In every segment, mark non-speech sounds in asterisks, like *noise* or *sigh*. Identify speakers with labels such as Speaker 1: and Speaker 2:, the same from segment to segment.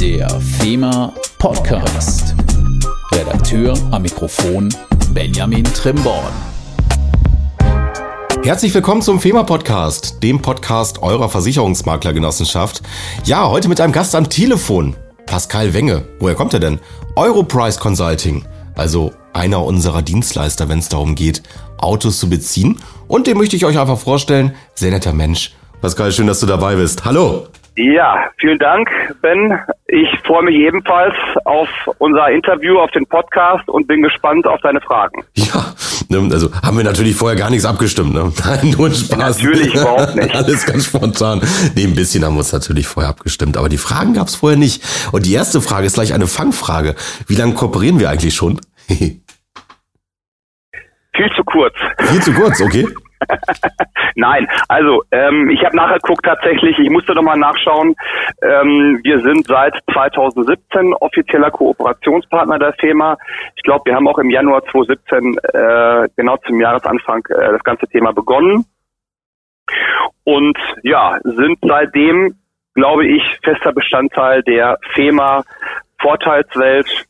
Speaker 1: Der FEMA Podcast. Redakteur am Mikrofon Benjamin Trimborn.
Speaker 2: Herzlich willkommen zum FEMA Podcast, dem Podcast eurer Versicherungsmaklergenossenschaft. Ja, heute mit einem Gast am Telefon. Pascal Wenge. Woher kommt er denn? Europrice Consulting. Also einer unserer Dienstleister, wenn es darum geht, Autos zu beziehen. Und den möchte ich euch einfach vorstellen. Sehr netter Mensch. Pascal, schön, dass du dabei bist. Hallo.
Speaker 3: Ja, vielen Dank, Ben. Ich freue mich ebenfalls auf unser Interview, auf den Podcast und bin gespannt auf deine Fragen.
Speaker 2: Ja, ne, also haben wir natürlich vorher gar nichts abgestimmt. Ne? *laughs* Nein, nur ein Spaß.
Speaker 3: Natürlich überhaupt nicht. *laughs*
Speaker 2: Alles ganz spontan. Nee, ein bisschen haben wir uns natürlich vorher abgestimmt, aber die Fragen gab es vorher nicht. Und die erste Frage ist gleich eine Fangfrage. Wie lange kooperieren wir eigentlich schon? *laughs*
Speaker 3: Viel zu kurz.
Speaker 2: Viel zu kurz, okay. *laughs*
Speaker 3: Nein, also ähm, ich habe nachgeguckt tatsächlich, ich musste nochmal nachschauen. Ähm, wir sind seit 2017 offizieller Kooperationspartner der FEMA. Ich glaube, wir haben auch im Januar 2017 äh, genau zum Jahresanfang äh, das ganze Thema begonnen. Und ja, sind seitdem, glaube ich, fester Bestandteil der FEMA Vorteilswelt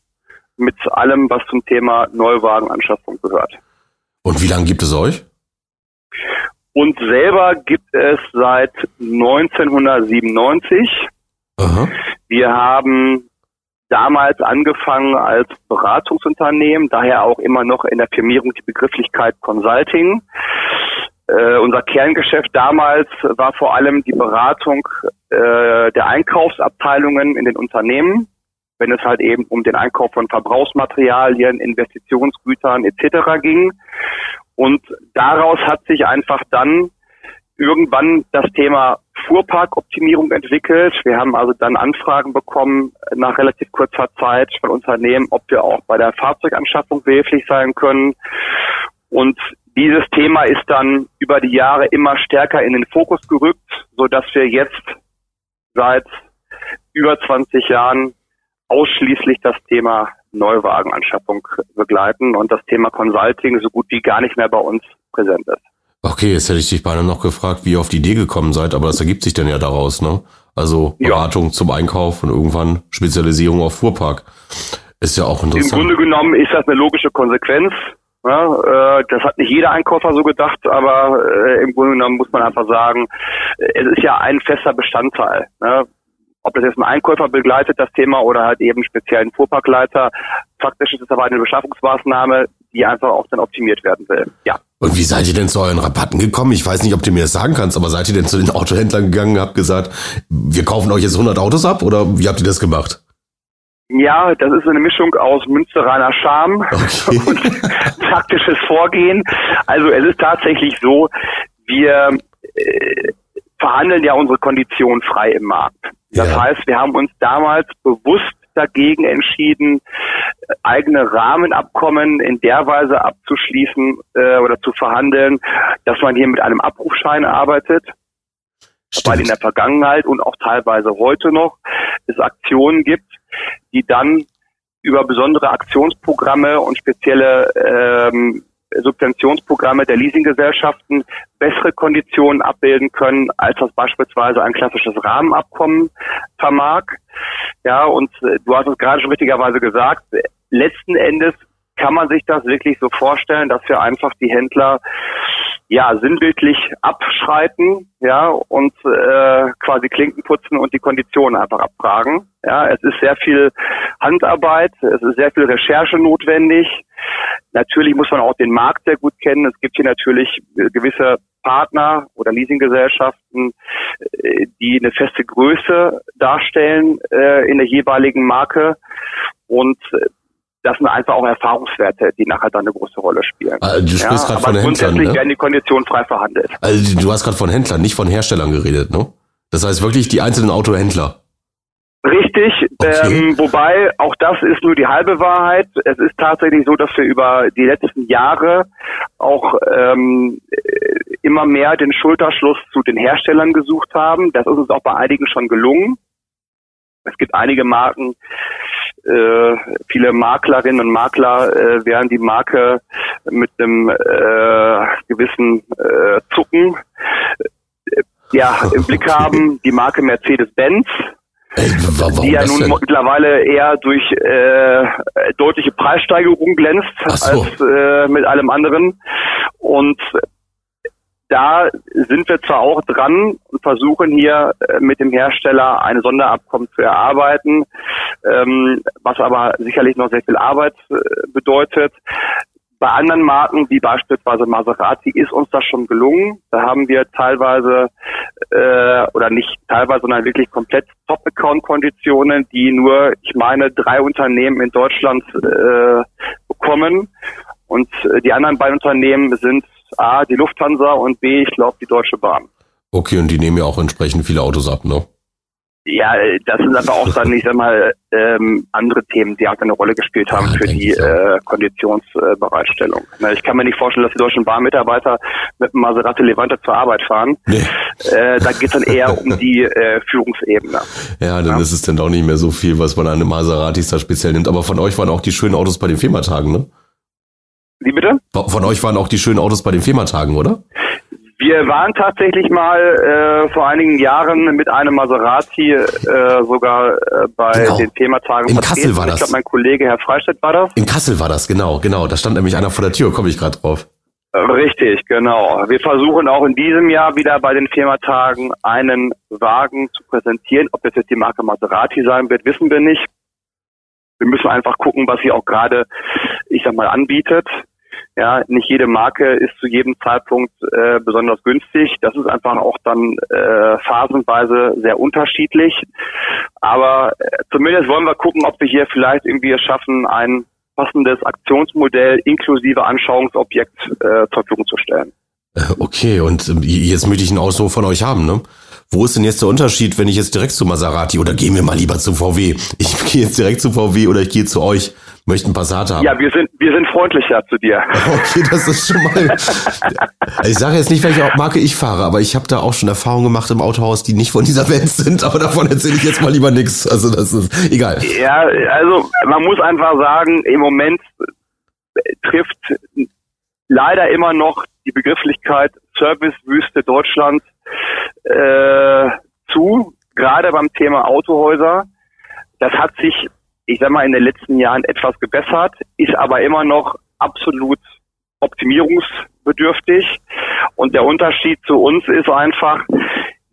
Speaker 3: mit allem, was zum Thema Neuwagenanschaffung gehört.
Speaker 2: Und wie lange gibt es euch?
Speaker 3: Und selber gibt es seit 1997. Aha. Wir haben damals angefangen als Beratungsunternehmen, daher auch immer noch in der Firmierung die Begrifflichkeit Consulting. Äh, unser Kerngeschäft damals war vor allem die Beratung äh, der Einkaufsabteilungen in den Unternehmen, wenn es halt eben um den Einkauf von Verbrauchsmaterialien, Investitionsgütern etc. ging. Und daraus hat sich einfach dann irgendwann das Thema Fuhrparkoptimierung entwickelt. Wir haben also dann Anfragen bekommen nach relativ kurzer Zeit von Unternehmen, ob wir auch bei der Fahrzeuganschaffung behilflich sein können. Und dieses Thema ist dann über die Jahre immer stärker in den Fokus gerückt, so dass wir jetzt seit über 20 Jahren ausschließlich das Thema Neuwagenanschaffung begleiten und das Thema Consulting so gut wie gar nicht mehr bei uns präsent ist.
Speaker 2: Okay, jetzt hätte ich dich beinahe noch gefragt, wie ihr auf die Idee gekommen seid, aber das ergibt sich dann ja daraus, ne? Also Beratung ja. zum Einkauf und irgendwann Spezialisierung auf Fuhrpark. Ist ja auch interessant.
Speaker 3: Im Grunde genommen ist das eine logische Konsequenz. Ja, äh, das hat nicht jeder Einkäufer so gedacht, aber äh, im Grunde genommen muss man einfach sagen, es ist ja ein fester Bestandteil. Ne? Ob das jetzt ein Einkäufer begleitet, das Thema, oder halt eben speziell ein Fuhrparkleiter. Faktisch ist es aber eine Beschaffungsmaßnahme, die einfach auch dann optimiert werden will. Ja.
Speaker 2: Und wie seid ihr denn zu euren Rabatten gekommen? Ich weiß nicht, ob du mir das sagen kannst, aber seid ihr denn zu den Autohändlern gegangen und habt gesagt, wir kaufen euch jetzt 100 Autos ab oder wie habt ihr das gemacht?
Speaker 3: Ja, das ist eine Mischung aus Münsteraner Charme okay. *laughs* und taktisches Vorgehen. Also es ist tatsächlich so, wir äh, verhandeln ja unsere Konditionen frei im Markt. Das ja. heißt, wir haben uns damals bewusst dagegen entschieden, eigene Rahmenabkommen in der Weise abzuschließen äh, oder zu verhandeln, dass man hier mit einem Abrufschein arbeitet. Stimmt. Weil in der Vergangenheit und auch teilweise heute noch es Aktionen gibt, die dann über besondere Aktionsprogramme und spezielle ähm, Subventionsprogramme der Leasinggesellschaften bessere Konditionen abbilden können, als das beispielsweise ein klassisches Rahmenabkommen vermag. Ja, und äh, du hast es gerade schon richtigerweise gesagt, letzten Endes kann man sich das wirklich so vorstellen, dass wir einfach die Händler ja sinnbildlich abschreiten, ja und äh, quasi Klinken putzen und die Konditionen einfach abfragen. Ja, es ist sehr viel Handarbeit, es ist sehr viel Recherche notwendig. Natürlich muss man auch den Markt sehr gut kennen. Es gibt hier natürlich gewisse Partner oder Leasinggesellschaften, äh, die eine feste Größe darstellen äh, in der jeweiligen Marke. Und äh, das sind einfach auch Erfahrungswerte, die nachher dann eine große Rolle spielen.
Speaker 2: Also du sprichst ja, gerade von Händlern,
Speaker 3: grundsätzlich ne? werden die Konditionen frei verhandelt.
Speaker 2: Also du hast gerade von Händlern, nicht von Herstellern geredet, ne? Das heißt wirklich die einzelnen Autohändler.
Speaker 3: Richtig, okay. ähm, wobei auch das ist nur die halbe Wahrheit. Es ist tatsächlich so, dass wir über die letzten Jahre auch ähm, immer mehr den Schulterschluss zu den Herstellern gesucht haben. Das ist uns auch bei einigen schon gelungen. Es gibt einige Marken, äh, viele Maklerinnen und Makler äh, werden die Marke mit einem äh, gewissen äh, Zucken äh, ja *laughs* im Blick haben. Die Marke Mercedes-Benz die ja nun mittlerweile eher durch äh, deutliche Preissteigerungen glänzt so. als äh, mit allem anderen. Und da sind wir zwar auch dran und versuchen hier äh, mit dem Hersteller eine Sonderabkommen zu erarbeiten, ähm, was aber sicherlich noch sehr viel Arbeit äh, bedeutet. Bei anderen Marken, wie beispielsweise Maserati, ist uns das schon gelungen. Da haben wir teilweise, äh, oder nicht teilweise, sondern wirklich komplett Top-Account-Konditionen, die nur, ich meine, drei Unternehmen in Deutschland äh, bekommen. Und äh, die anderen beiden Unternehmen sind A, die Lufthansa und B, ich glaube, die Deutsche Bahn.
Speaker 2: Okay, und die nehmen ja auch entsprechend viele Autos ab, ne?
Speaker 3: Ja, das sind aber auch dann, ich sag mal, ähm, andere Themen, die auch eine Rolle gespielt haben ja, für die äh, Konditionsbereitstellung. Äh, ich kann mir nicht vorstellen, dass die deutschen Bahnmitarbeiter mit einem Maserati Levante zur Arbeit fahren. Nee. Äh, da geht es dann eher um die äh, Führungsebene.
Speaker 2: Ja, dann ja? ist es dann auch nicht mehr so viel, was man an den Maseratis da speziell nimmt. Aber von euch waren auch die schönen Autos bei den Firmatagen, ne?
Speaker 3: Wie bitte?
Speaker 2: Von euch waren auch die schönen Autos bei den Firmatagen, oder?
Speaker 3: Wir waren tatsächlich mal äh, vor einigen Jahren mit einem Maserati äh, sogar äh, bei genau. den Thematagen.
Speaker 2: In vertreten. Kassel war das. Ich
Speaker 3: glaube, mein Kollege Herr Freistedt war das.
Speaker 2: In Kassel war das, genau, genau. Da stand nämlich einer vor der Tür, komme ich gerade drauf.
Speaker 3: Richtig, genau. Wir versuchen auch in diesem Jahr wieder bei den Firmatagen einen Wagen zu präsentieren. Ob das jetzt die Marke Maserati sein wird, wissen wir nicht. Wir müssen einfach gucken, was sie auch gerade, ich sag mal, anbietet. Ja, nicht jede Marke ist zu jedem Zeitpunkt äh, besonders günstig. Das ist einfach auch dann äh, phasenweise sehr unterschiedlich. Aber äh, zumindest wollen wir gucken, ob wir hier vielleicht irgendwie es schaffen, ein passendes Aktionsmodell inklusive Anschauungsobjekt äh, zur Verfügung zu stellen.
Speaker 2: Äh, okay, und ähm, jetzt möchte ich einen Ausdruck von euch haben, ne? Wo ist denn jetzt der Unterschied, wenn ich jetzt direkt zu Maserati oder gehen wir mal lieber zu VW? Ich *laughs* gehe jetzt direkt zu VW oder ich gehe zu euch, möchte einen Passat haben.
Speaker 3: Ja, wir sind, wir sind freundlicher zu dir. *laughs*
Speaker 2: Okay, das ist schon mal. *laughs* ich sage jetzt nicht, welche Marke ich fahre, aber ich habe da auch schon Erfahrungen gemacht im Autohaus, die nicht von dieser Welt *laughs* sind, aber davon erzähle ich jetzt mal lieber nichts. Also das ist egal.
Speaker 3: Ja, also man muss einfach sagen, im Moment trifft leider immer noch die Begrifflichkeit Servicewüste Deutschland äh, zu, gerade beim Thema Autohäuser. Das hat sich, ich sag mal, in den letzten Jahren etwas gebessert, ist aber immer noch absolut optimierungsbedürftig. Und der Unterschied zu uns ist einfach,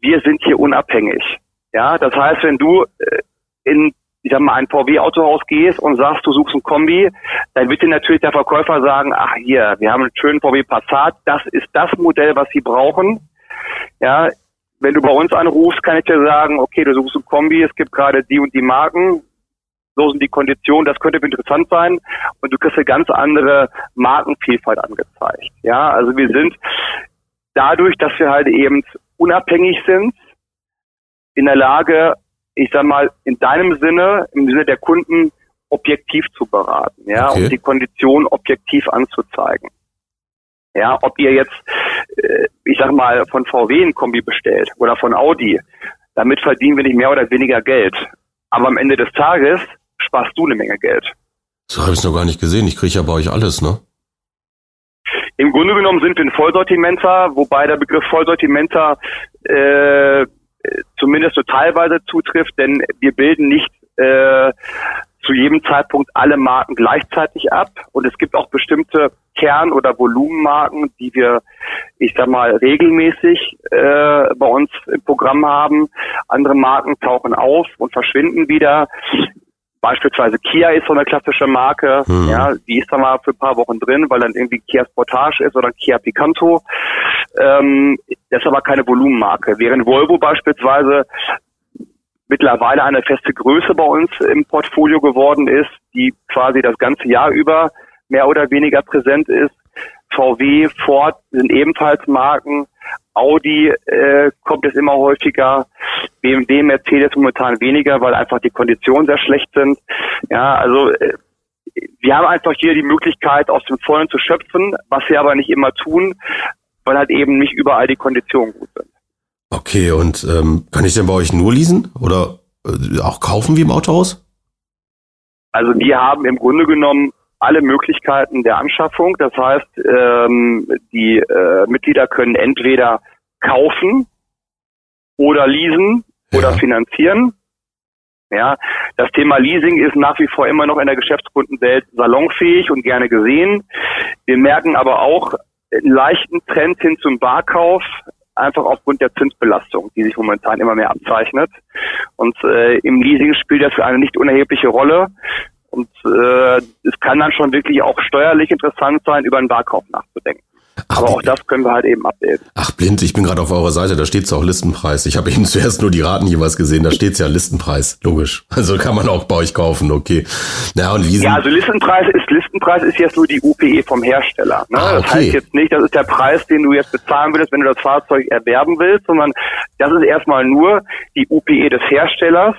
Speaker 3: wir sind hier unabhängig. Ja, das heißt, wenn du äh, in ich sag mal, ein VW-Autohaus gehst und sagst, du suchst ein Kombi, dann wird dir natürlich der Verkäufer sagen, ach hier, wir haben einen schönen VW Passat, das ist das Modell, was sie brauchen. Ja, wenn du bei uns anrufst, kann ich dir sagen, okay, du suchst ein Kombi, es gibt gerade die und die Marken, so sind die Konditionen, das könnte interessant sein und du kriegst eine ganz andere Markenvielfalt angezeigt. Ja, also wir sind dadurch, dass wir halt eben unabhängig sind, in der Lage, ich sag mal, in deinem Sinne, im Sinne der Kunden, objektiv zu beraten, ja, okay. und die Kondition objektiv anzuzeigen. Ja, ob ihr jetzt, äh, ich sag mal, von VW ein Kombi bestellt oder von Audi, damit verdienen wir nicht mehr oder weniger Geld. Aber am Ende des Tages sparst du eine Menge Geld.
Speaker 2: So habe ich es noch gar nicht gesehen. Ich kriege ja bei euch alles, ne?
Speaker 3: Im Grunde genommen sind wir ein Vollsortimenter, wobei der Begriff Vollsortimenter äh, zumindest so teilweise zutrifft, denn wir bilden nicht äh, zu jedem Zeitpunkt alle Marken gleichzeitig ab und es gibt auch bestimmte Kern- oder Volumenmarken, die wir, ich sag mal, regelmäßig äh, bei uns im Programm haben. Andere Marken tauchen auf und verschwinden wieder. Beispielsweise Kia ist so eine klassische Marke, hm. ja, die ist dann mal für ein paar Wochen drin, weil dann irgendwie Kia Sportage ist oder Kia Picanto. Ähm, das ist aber keine Volumenmarke. Während Volvo beispielsweise mittlerweile eine feste Größe bei uns im Portfolio geworden ist, die quasi das ganze Jahr über mehr oder weniger präsent ist. VW, Ford sind ebenfalls Marken. Audi äh, kommt es immer häufiger. BMW, Mercedes momentan weniger, weil einfach die Konditionen sehr schlecht sind. Ja, also äh, wir haben einfach hier die Möglichkeit, aus dem Vollen zu schöpfen, was wir aber nicht immer tun, weil halt eben nicht überall die Konditionen gut sind.
Speaker 2: Okay, und ähm, kann ich denn bei euch nur leasen oder äh, auch kaufen wie im Autohaus?
Speaker 3: Also wir haben im Grunde genommen alle Möglichkeiten der Anschaffung. Das heißt, ähm, die äh, Mitglieder können entweder kaufen oder leasen ja. oder finanzieren. Ja, das Thema Leasing ist nach wie vor immer noch in der Geschäftskundenwelt salonfähig und gerne gesehen. Wir merken aber auch einen leichten Trend hin zum Barkauf, einfach aufgrund der Zinsbelastung, die sich momentan immer mehr abzeichnet. Und äh, im Leasing spielt das eine nicht unerhebliche Rolle. Und äh, es kann dann schon wirklich auch steuerlich interessant sein, über einen Barkauf nachzudenken. Ach, Aber auch das können wir halt eben abbilden.
Speaker 2: Ach, blind, ich bin gerade auf eurer Seite, da steht auch Listenpreis. Ich habe eben *laughs* zuerst nur die Raten jeweils gesehen, da steht ja Listenpreis, logisch. Also kann man auch bei euch kaufen, okay.
Speaker 3: Ja, und Leasing. Ja, also Listenpreis ist Listenpreis ist jetzt nur die UPE vom Hersteller. Ne? Ah, okay. Das heißt jetzt nicht, das ist der Preis, den du jetzt bezahlen würdest, wenn du das Fahrzeug erwerben willst, sondern das ist erstmal nur die UPE des Herstellers.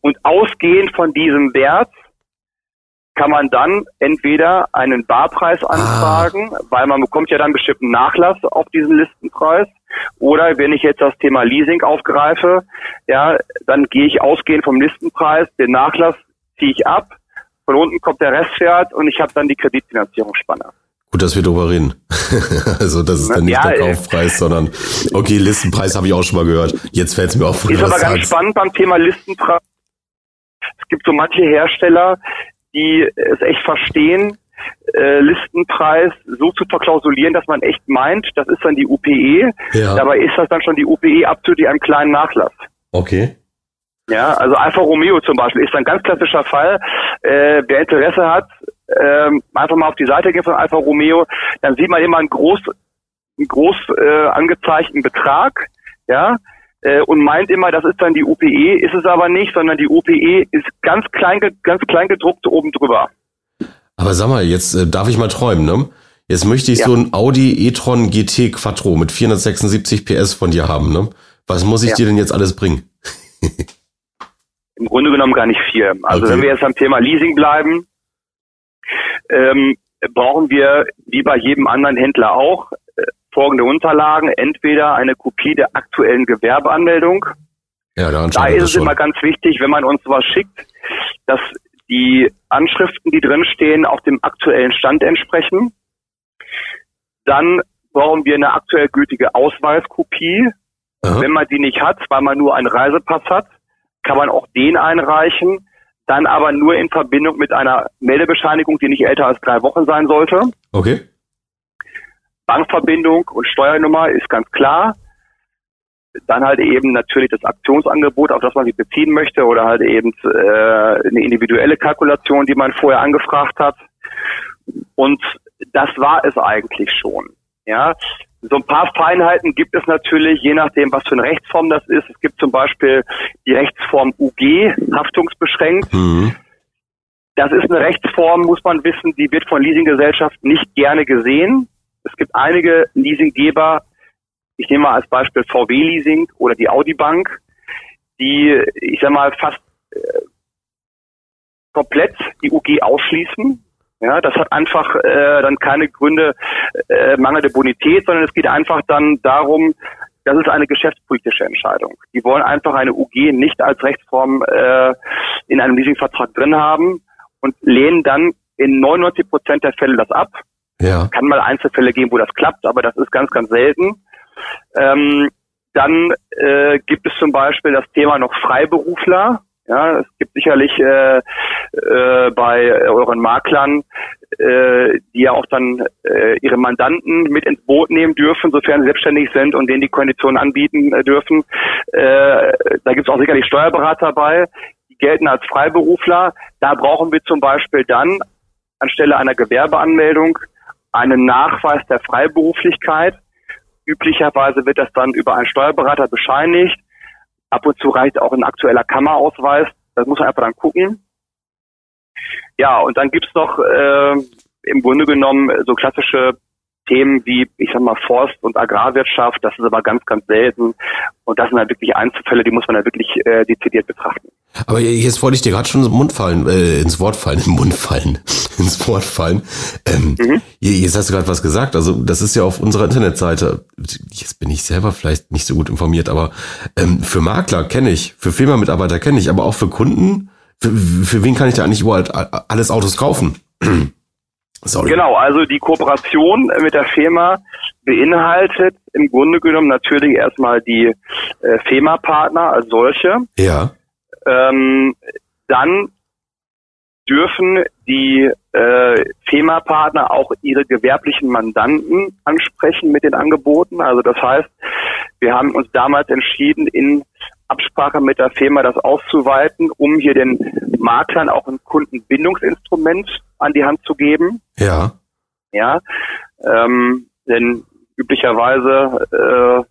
Speaker 3: Und ausgehend von diesem Wert kann man dann entweder einen Barpreis ah. anfragen, ah. weil man bekommt ja dann bestimmten Nachlass auf diesen Listenpreis. Oder wenn ich jetzt das Thema Leasing aufgreife, ja, dann gehe ich ausgehend vom Listenpreis, den Nachlass ziehe ich ab, von unten kommt der Restwert und ich habe dann die Kreditfinanzierungsspanne.
Speaker 2: Gut, dass wir darüber reden. *laughs* also das ist dann nicht ja, der Kaufpreis, sondern okay, Listenpreis habe ich auch schon mal gehört. Jetzt fällt es mir auf.
Speaker 3: Ist aber ganz sagst. spannend beim Thema Listenpreis. Es gibt so manche Hersteller, die es echt verstehen, äh, Listenpreis so zu verklausulieren, dass man echt meint, das ist dann die UPE. Ja. Dabei ist das dann schon die UPE abzüglich einem kleinen Nachlass.
Speaker 2: Okay.
Speaker 3: Ja, also Alfa Romeo zum Beispiel ist ein ganz klassischer Fall. Äh, wer Interesse hat, äh, einfach mal auf die Seite gehen von Alfa Romeo, dann sieht man immer einen groß, einen groß äh, angezeigten Betrag. Ja, äh, und meint immer, das ist dann die UPE, ist es aber nicht, sondern die UPE ist ganz klein, ganz klein gedruckt oben drüber.
Speaker 2: Aber sag mal, jetzt äh, darf ich mal träumen, ne? Jetzt möchte ich ja. so ein Audi e-tron GT Quattro mit 476 PS von dir haben, ne? Was muss ich ja. dir denn jetzt alles bringen? *laughs*
Speaker 3: Im Grunde genommen gar nicht viel. Also okay. wenn wir jetzt am Thema Leasing bleiben, ähm, brauchen wir wie bei jedem anderen Händler auch folgende Unterlagen. Entweder eine Kopie der aktuellen Gewerbeanmeldung. Ja, da, da ist es immer ganz wichtig, wenn man uns was schickt, dass die Anschriften, die drinstehen, auch dem aktuellen Stand entsprechen. Dann brauchen wir eine aktuell gültige Ausweiskopie. Aha. Wenn man die nicht hat, weil man nur einen Reisepass hat, kann man auch den einreichen. Dann aber nur in Verbindung mit einer Meldebescheinigung, die nicht älter als drei Wochen sein sollte.
Speaker 2: Okay.
Speaker 3: Bankverbindung und Steuernummer ist ganz klar. Dann halt eben natürlich das Aktionsangebot, auf das man sich beziehen möchte, oder halt eben äh, eine individuelle Kalkulation, die man vorher angefragt hat. Und das war es eigentlich schon. Ja, so ein paar Feinheiten gibt es natürlich, je nachdem, was für eine Rechtsform das ist. Es gibt zum Beispiel die Rechtsform UG, haftungsbeschränkt. Mhm. Das ist eine Rechtsform, muss man wissen, die wird von Leasinggesellschaften nicht gerne gesehen. Es gibt einige Leasinggeber, ich nehme mal als Beispiel VW Leasing oder die Audi Bank, die, ich sag mal, fast äh, komplett die UG ausschließen. Ja, das hat einfach äh, dann keine Gründe äh, mangelnde Bonität, sondern es geht einfach dann darum, das ist eine geschäftspolitische Entscheidung. Die wollen einfach eine UG nicht als Rechtsform äh, in einem Leasingvertrag drin haben und lehnen dann in 99 Prozent der Fälle das ab. Ja. Kann mal Einzelfälle geben, wo das klappt, aber das ist ganz, ganz selten. Ähm, dann äh, gibt es zum Beispiel das Thema noch Freiberufler. Ja, es gibt sicherlich äh, äh, bei euren Maklern, äh, die ja auch dann äh, ihre Mandanten mit ins Boot nehmen dürfen, sofern sie selbstständig sind und denen die Konditionen anbieten äh, dürfen. Äh, da gibt es auch sicherlich Steuerberater bei, die gelten als Freiberufler. Da brauchen wir zum Beispiel dann anstelle einer Gewerbeanmeldung einen Nachweis der Freiberuflichkeit. Üblicherweise wird das dann über einen Steuerberater bescheinigt. Ab und zu reicht auch ein aktueller Kammerausweis. Das muss man einfach dann gucken. Ja, und dann gibt's noch äh, im Grunde genommen so klassische Themen wie, ich sag mal, Forst- und Agrarwirtschaft, das ist aber ganz, ganz selten. Und das sind halt wirklich Einzelfälle, die muss man halt wirklich äh, dezidiert betrachten.
Speaker 2: Aber jetzt wollte ich dir gerade schon ins Mund fallen, äh, ins Wort fallen, *laughs* im Mund fallen, ins Wort fallen. Ähm, mhm. Jetzt hast du gerade was gesagt. Also das ist ja auf unserer Internetseite. Jetzt bin ich selber vielleicht nicht so gut informiert, aber ähm, für Makler kenne ich, für Firma-Mitarbeiter kenne ich, aber auch für Kunden. Für, für wen kann ich da eigentlich überall alles Autos kaufen? *clears throat*
Speaker 3: Sorry. Genau, also die Kooperation mit der FEMA beinhaltet im Grunde genommen natürlich erstmal die äh, FEMA-Partner als solche.
Speaker 2: Ja.
Speaker 3: Ähm, dann dürfen die äh, FEMA-Partner auch ihre gewerblichen Mandanten ansprechen mit den Angeboten. Also das heißt, wir haben uns damals entschieden, in Absprache mit der FEMA das auszuweiten, um hier den Maklern auch ein Kundenbindungsinstrument an die Hand zu geben.
Speaker 2: Ja.
Speaker 3: Ja, ähm, denn üblicherweise äh,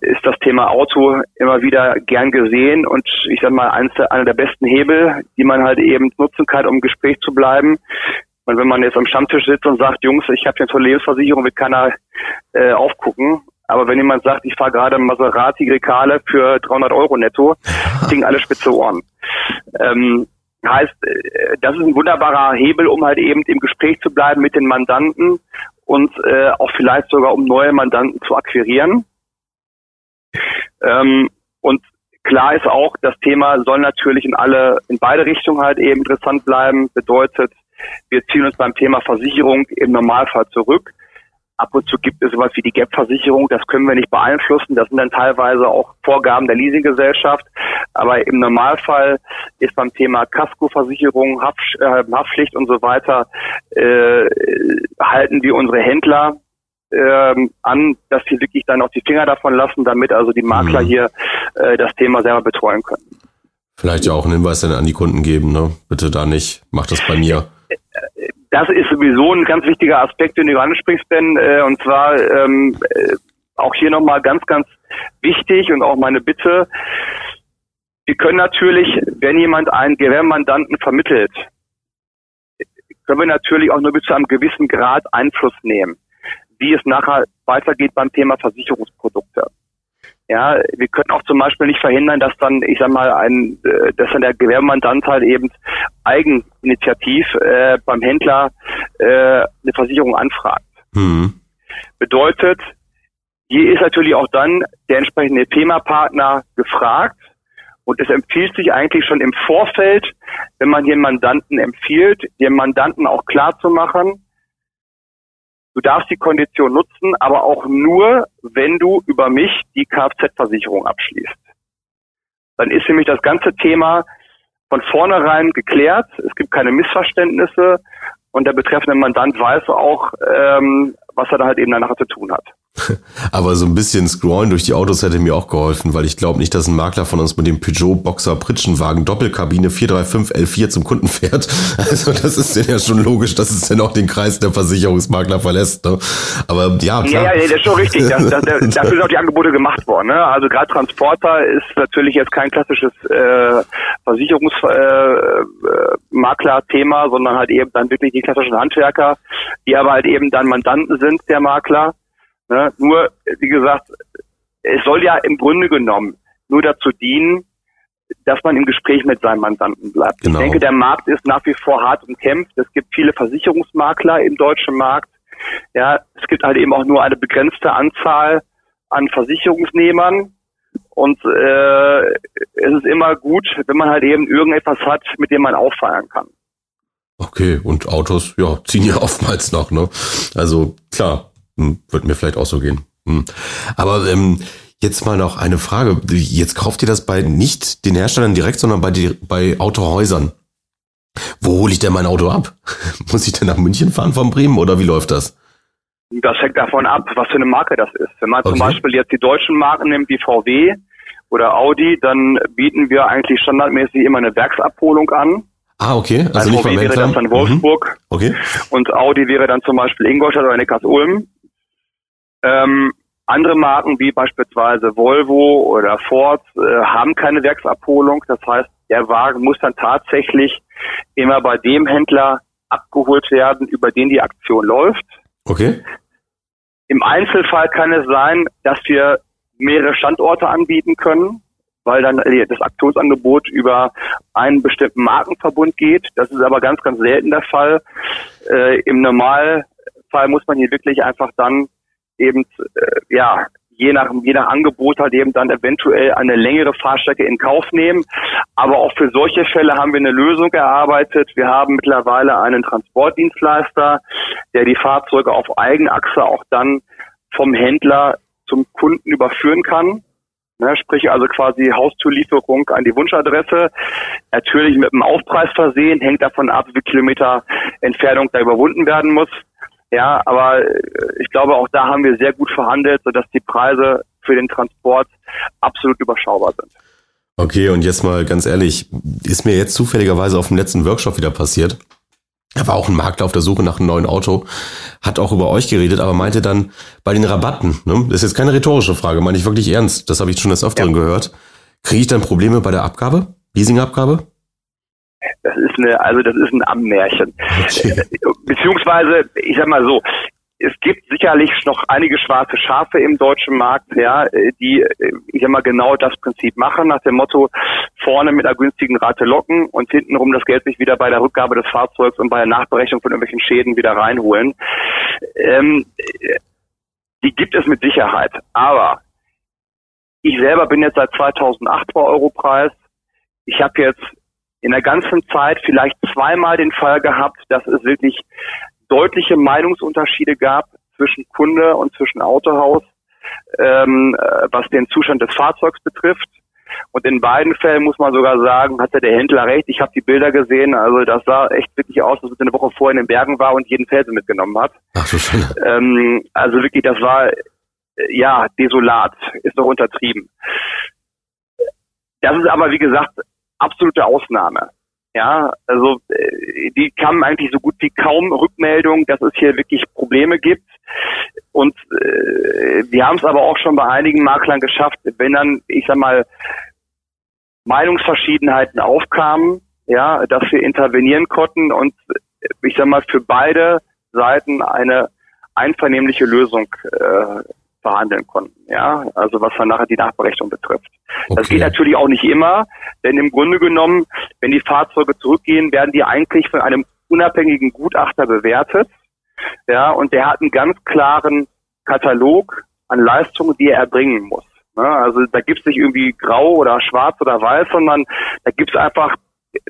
Speaker 3: ist das Thema Auto immer wieder gern gesehen und ich sag mal, eines der, einer der besten Hebel, die man halt eben nutzen kann, um im Gespräch zu bleiben. Und wenn man jetzt am Stammtisch sitzt und sagt, Jungs, ich habe jetzt eine Lebensversicherung, wird keiner äh, aufgucken. Aber wenn jemand sagt, ich fahre gerade Maserati Regale für 300 Euro netto, *laughs* kriegen alle spitze Ohren. Ähm, heißt, äh, das ist ein wunderbarer Hebel, um halt eben im Gespräch zu bleiben mit den Mandanten und äh, auch vielleicht sogar um neue Mandanten zu akquirieren. Ähm, und klar ist auch, das Thema soll natürlich in alle, in beide Richtungen halt eben interessant bleiben. Bedeutet, wir ziehen uns beim Thema Versicherung im Normalfall zurück. Ab und zu gibt es sowas wie die Gap-Versicherung, das können wir nicht beeinflussen. Das sind dann teilweise auch Vorgaben der Leasinggesellschaft. Aber im Normalfall ist beim Thema Kaskoversicherung, äh, Haftpflicht und so weiter, äh, halten wir unsere Händler ähm, an, dass sie wirklich dann auch die Finger davon lassen, damit also die Makler mhm. hier äh, das Thema selber betreuen können.
Speaker 2: Vielleicht ja auch einen Hinweis dann an die Kunden geben, ne? Bitte da nicht, mach das bei mir.
Speaker 3: Das ist sowieso ein ganz wichtiger Aspekt, den du ansprichst, Ben, äh, und zwar ähm, äh, auch hier nochmal ganz, ganz wichtig und auch meine Bitte. Wir können natürlich, wenn jemand einen Gewerbemandanten vermittelt, können wir natürlich auch nur bis zu einem gewissen Grad Einfluss nehmen wie es nachher weitergeht beim Thema Versicherungsprodukte. Ja, wir können auch zum Beispiel nicht verhindern, dass dann, ich sag mal, ein, äh, dass dann der Gewerbemandant halt eben eigeninitiativ äh, beim Händler äh, eine Versicherung anfragt. Mhm. Bedeutet, hier ist natürlich auch dann der entsprechende Themapartner gefragt. Und es empfiehlt sich eigentlich schon im Vorfeld, wenn man hier einen Mandanten empfiehlt, dem Mandanten auch klar zu machen, Du darfst die Kondition nutzen, aber auch nur, wenn du über mich die Kfz-Versicherung abschließt. Dann ist nämlich das ganze Thema von vornherein geklärt. Es gibt keine Missverständnisse und der betreffende Mandant weiß auch, ähm, was er da halt eben danach zu tun hat. *laughs*
Speaker 2: Aber so ein bisschen scrollen durch die Autos hätte mir auch geholfen, weil ich glaube nicht, dass ein Makler von uns mit dem Peugeot Boxer Pritschenwagen Doppelkabine 435 L4 zum Kunden fährt. *laughs* Also das ist ja schon logisch, dass es dann auch den Kreis der Versicherungsmakler verlässt. Ne? Aber ja,
Speaker 3: klar. Ja, ja, das ist schon richtig. Das, das, das, *laughs* dafür sind auch die Angebote gemacht worden. Ne? Also gerade Transporter ist natürlich jetzt kein klassisches äh, Versicherungsmakler-Thema, äh, sondern halt eben dann wirklich die klassischen Handwerker, die aber halt eben dann Mandanten sind der Makler Ne? Nur, wie gesagt, es soll ja im Grunde genommen nur dazu dienen, dass man im Gespräch mit seinem Mandanten bleibt. Genau. Ich denke, der Markt ist nach wie vor hart umkämpft. Es gibt viele Versicherungsmakler im deutschen Markt. Ja, es gibt halt eben auch nur eine begrenzte Anzahl an Versicherungsnehmern. Und äh, es ist immer gut, wenn man halt eben irgendetwas hat, mit dem man auffeiern kann.
Speaker 2: Okay, und Autos, ja, ziehen ja *laughs* oftmals noch, ne? Also klar, hm, wird mir vielleicht auch so gehen. Hm. Aber ähm, jetzt mal noch eine Frage. Jetzt kauft ihr das bei nicht den Herstellern direkt, sondern bei, die, bei Autohäusern. Wo hole ich denn mein Auto ab? *laughs* Muss ich denn nach München fahren von Bremen oder wie läuft das?
Speaker 3: Das hängt davon ab, was für eine Marke das ist. Wenn man okay. zum Beispiel jetzt die deutschen Marken nimmt, wie VW oder Audi, dann bieten wir eigentlich standardmäßig immer eine Werksabholung an.
Speaker 2: Ah, okay.
Speaker 3: Also, also nicht VW wäre das dann Wolfsburg. Mhm.
Speaker 2: Okay.
Speaker 3: Und Audi wäre dann zum Beispiel Ingolstadt oder Neckars-Ulm. Ähm, andere Marken wie beispielsweise Volvo oder Ford äh, haben keine Werksabholung. Das heißt, der Wagen muss dann tatsächlich immer bei dem Händler abgeholt werden, über den die Aktion läuft.
Speaker 2: Okay.
Speaker 3: Im Einzelfall kann es sein, dass wir mehrere Standorte anbieten können, weil dann das Aktionsangebot über einen bestimmten Markenverbund geht. Das ist aber ganz, ganz selten der Fall. Äh, Im Normalfall muss man hier wirklich einfach dann eben äh, ja je nach je nach Angebot halt eben dann eventuell eine längere Fahrstrecke in Kauf nehmen. Aber auch für solche Fälle haben wir eine Lösung erarbeitet. Wir haben mittlerweile einen Transportdienstleister, der die Fahrzeuge auf Eigenachse auch dann vom Händler zum Kunden überführen kann. Ne, sprich also quasi Haustürlieferung an die Wunschadresse. Natürlich mit einem Aufpreis versehen, hängt davon ab, wie Kilometer Entfernung da überwunden werden muss. Ja, aber äh, ich glaube, auch da haben wir sehr gut verhandelt, sodass die Preise für den Transport absolut überschaubar sind.
Speaker 2: Okay, und jetzt mal ganz ehrlich, ist mir jetzt zufälligerweise auf dem letzten Workshop wieder passiert. Er war auch ein Makler auf der Suche nach einem neuen Auto, hat auch über euch geredet, aber meinte dann bei den Rabatten, ne, das ist jetzt keine rhetorische Frage, meine ich wirklich ernst, das habe ich schon des Öfteren ja. gehört. Kriege ich dann Probleme bei der Abgabe, Leasingabgabe?
Speaker 3: Das ist eine, also das ist ein Ammärchen. Beziehungsweise, ich sag mal so, es gibt sicherlich noch einige schwarze Schafe im deutschen Markt, ja, die, ich sag mal, genau das Prinzip machen, nach dem Motto, vorne mit einer günstigen Rate locken und hintenrum das Geld sich wieder bei der Rückgabe des Fahrzeugs und bei der Nachberechnung von irgendwelchen Schäden wieder reinholen. Ähm, die gibt es mit Sicherheit. Aber ich selber bin jetzt seit 2008 bei Europreis. Ich habe jetzt in der ganzen Zeit vielleicht zweimal den Fall gehabt, dass es wirklich deutliche Meinungsunterschiede gab zwischen Kunde und zwischen Autohaus, ähm, äh, was den Zustand des Fahrzeugs betrifft. Und in beiden Fällen muss man sogar sagen, hatte der Händler recht. Ich habe die Bilder gesehen. Also das sah echt wirklich aus, als ob er eine Woche vorher in den Bergen war und jeden Felsen mitgenommen hat. Ach so schön. Ähm, also wirklich, das war äh, ja desolat, ist doch untertrieben. Das ist aber wie gesagt absolute Ausnahme. Ja, also äh, die kamen eigentlich so gut wie kaum Rückmeldung, dass es hier wirklich Probleme gibt. Und äh, wir haben es aber auch schon bei einigen Maklern geschafft, wenn dann, ich sag mal, Meinungsverschiedenheiten aufkamen, ja, dass wir intervenieren konnten und ich sag mal für beide Seiten eine einvernehmliche Lösung äh, verhandeln konnten. Ja, also was dann nachher die Nachberechnung betrifft. Okay. Das geht natürlich auch nicht immer, denn im Grunde genommen, wenn die Fahrzeuge zurückgehen, werden die eigentlich von einem unabhängigen Gutachter bewertet. Ja, und der hat einen ganz klaren Katalog an Leistungen, die er erbringen muss. Ne, also da gibt es nicht irgendwie grau oder schwarz oder weiß, sondern da gibt es einfach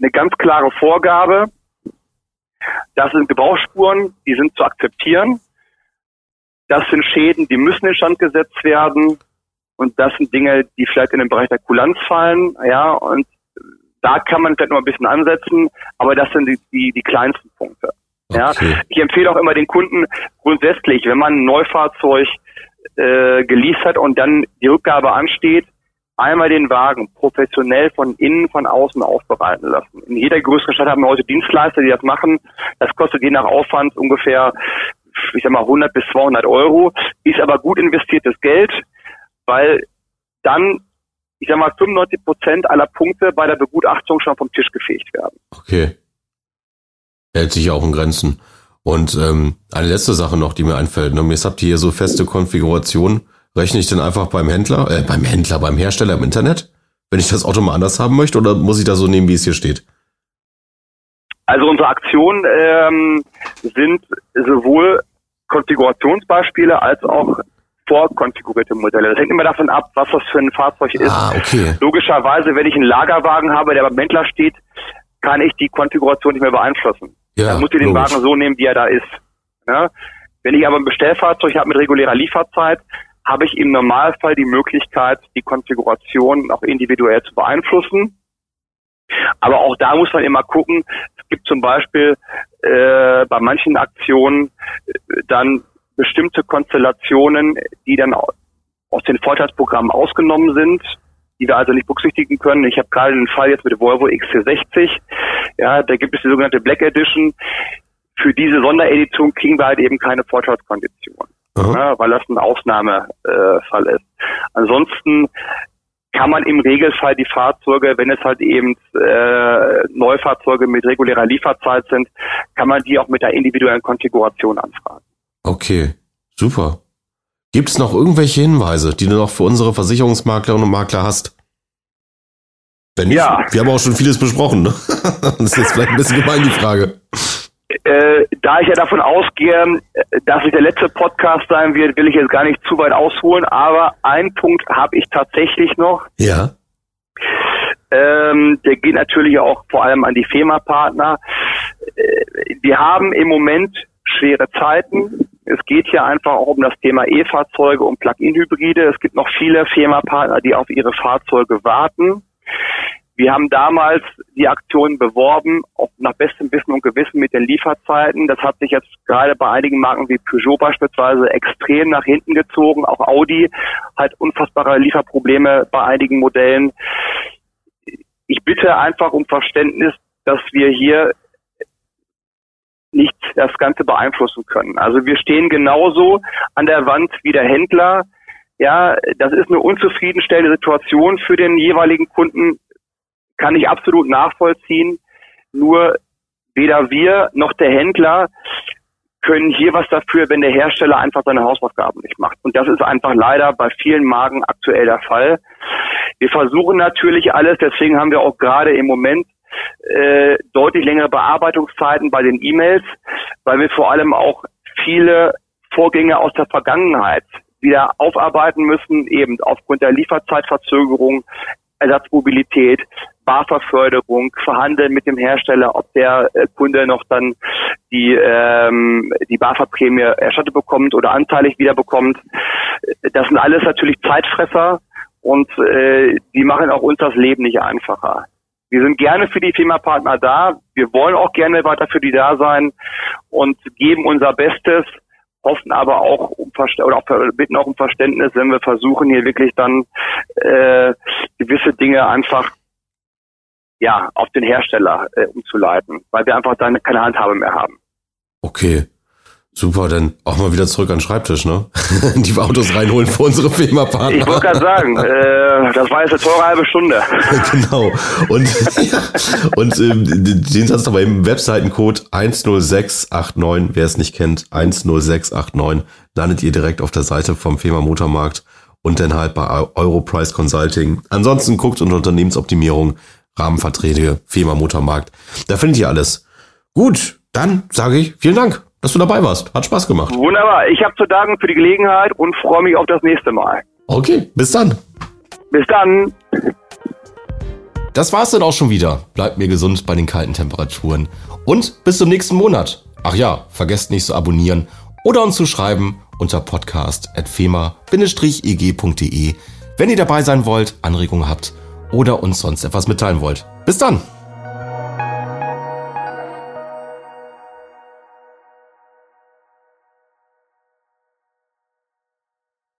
Speaker 3: eine ganz klare Vorgabe. Das sind Gebrauchsspuren, die sind zu akzeptieren. Das sind Schäden, die müssen in Stand gesetzt werden. Und das sind Dinge, die vielleicht in den Bereich der Kulanz fallen. Ja, und da kann man vielleicht noch ein bisschen ansetzen, aber das sind die, die, die kleinsten Punkte. Ja, okay. ich empfehle auch immer den Kunden grundsätzlich, wenn man ein Neufahrzeug äh, geleast hat und dann die Rückgabe ansteht, einmal den Wagen professionell von innen, von außen aufbereiten lassen. In jeder größeren Stadt haben wir heute Dienstleister, die das machen. Das kostet je nach Aufwand ungefähr ich sag mal 100 bis 200 Euro, ist aber gut investiertes Geld, weil dann, ich sag mal 95 Prozent aller Punkte bei der Begutachtung schon vom Tisch gefegt werden.
Speaker 2: Okay. Hält sich auch in Grenzen. Und ähm, eine letzte Sache noch, die mir einfällt. Ne? Jetzt habt ihr hier so feste Konfigurationen. Rechne ich denn einfach beim Händler, äh, beim Händler, beim Hersteller im Internet, wenn ich das Auto mal anders haben möchte, oder muss ich da so nehmen, wie es hier steht?
Speaker 3: Also unsere Aktionen ähm, sind sowohl Konfigurationsbeispiele als auch vorkonfigurierte Modelle. Das hängt immer davon ab, was das für ein Fahrzeug ist. Ah, okay. Logischerweise, wenn ich einen Lagerwagen habe, der beim Händler steht, kann ich die Konfiguration nicht mehr beeinflussen. Ja, Dann muss ich den logisch. Wagen so nehmen, wie er da ist. Ja? Wenn ich aber ein Bestellfahrzeug habe mit regulärer Lieferzeit, habe ich im Normalfall die Möglichkeit, die Konfiguration auch individuell zu beeinflussen. Aber auch da muss man immer gucken. Es gibt zum Beispiel äh, bei manchen Aktionen äh, dann bestimmte Konstellationen, die dann aus den Vorteilsprogrammen ausgenommen sind, die wir also nicht berücksichtigen können. Ich habe gerade den Fall jetzt mit Volvo XC60. Ja, da gibt es die sogenannte Black Edition. Für diese Sonderedition kriegen wir halt eben keine Vorteilskondition, ja, weil das ein Ausnahmefall ist. Ansonsten kann man im Regelfall die Fahrzeuge, wenn es halt eben äh, Neufahrzeuge mit regulärer Lieferzeit sind, kann man die auch mit der individuellen Konfiguration anfragen.
Speaker 2: Okay, super. Gibt es noch irgendwelche Hinweise, die du noch für unsere Versicherungsmaklerinnen und Makler hast? Wenn nicht, ja. wir haben auch schon vieles besprochen. Ne? *laughs* das ist jetzt vielleicht ein bisschen gemein, die Frage.
Speaker 3: Äh, da ich ja davon ausgehe, dass es der letzte Podcast sein wird, will ich jetzt gar nicht zu weit ausholen, aber einen Punkt habe ich tatsächlich noch.
Speaker 2: Ja.
Speaker 3: Ähm, der geht natürlich auch vor allem an die FEMA-Partner. Äh, wir haben im Moment schwere Zeiten. Es geht hier einfach auch um das Thema E-Fahrzeuge und Plug-in-Hybride. Es gibt noch viele Firmapartner, die auf ihre Fahrzeuge warten. Wir haben damals die Aktion beworben, auch nach bestem Wissen und Gewissen mit den Lieferzeiten. Das hat sich jetzt gerade bei einigen Marken wie Peugeot beispielsweise extrem nach hinten gezogen. Auch Audi hat unfassbare Lieferprobleme bei einigen Modellen. Ich bitte einfach um Verständnis, dass wir hier nicht das Ganze beeinflussen können. Also wir stehen genauso an der Wand wie der Händler. Ja, das ist eine unzufriedenstellende Situation für den jeweiligen Kunden, kann ich absolut nachvollziehen. Nur weder wir noch der Händler können hier was dafür, wenn der Hersteller einfach seine Hausaufgaben nicht macht. Und das ist einfach leider bei vielen Marken aktuell der Fall. Wir versuchen natürlich alles, deswegen haben wir auch gerade im Moment äh, deutlich längere Bearbeitungszeiten bei den E-Mails, weil wir vor allem auch viele Vorgänge aus der Vergangenheit wieder aufarbeiten müssen, eben aufgrund der Lieferzeitverzögerung, Ersatzmobilität, Barverförderung, verhandeln mit dem Hersteller, ob der äh, Kunde noch dann die, ähm, die Barverprämie erstattet bekommt oder anteilig wieder bekommt. Das sind alles natürlich Zeitfresser und äh, die machen auch uns das Leben nicht einfacher. Wir sind gerne für die Firma-Partner da. Wir wollen auch gerne weiter für die da sein und geben unser Bestes, hoffen aber auch um oder auch bitten auch um Verständnis, wenn wir versuchen hier wirklich dann äh, gewisse Dinge einfach ja auf den Hersteller äh, umzuleiten, weil wir einfach dann keine Handhabe mehr haben.
Speaker 2: Okay. Super, dann auch mal wieder zurück an den Schreibtisch, ne? *laughs* Die Autos reinholen für unsere Firma-Partner.
Speaker 3: Ich wollte gerade sagen, äh, das war jetzt eine teure halbe Stunde. *laughs*
Speaker 2: genau. Und, ja, *laughs* und ähm, den Satz aber im Webseitencode 10689, wer es nicht kennt, 10689, landet ihr direkt auf der Seite vom Firma Motormarkt und dann halt bei Europrice Consulting. Ansonsten guckt unter Unternehmensoptimierung, Rahmenverträge, Firma Motormarkt. Da findet ihr alles. Gut, dann sage ich vielen Dank dass du dabei warst. Hat Spaß gemacht.
Speaker 3: Wunderbar. Ich habe zu danken für die Gelegenheit und freue mich auf das nächste Mal.
Speaker 2: Okay, bis dann.
Speaker 3: Bis dann.
Speaker 2: Das war's dann auch schon wieder. Bleibt mir gesund bei den kalten Temperaturen. Und bis zum nächsten Monat. Ach ja, vergesst nicht zu abonnieren oder uns zu schreiben unter podcast.fema-eg.de, wenn ihr dabei sein wollt, Anregungen habt oder uns sonst etwas mitteilen wollt. Bis dann!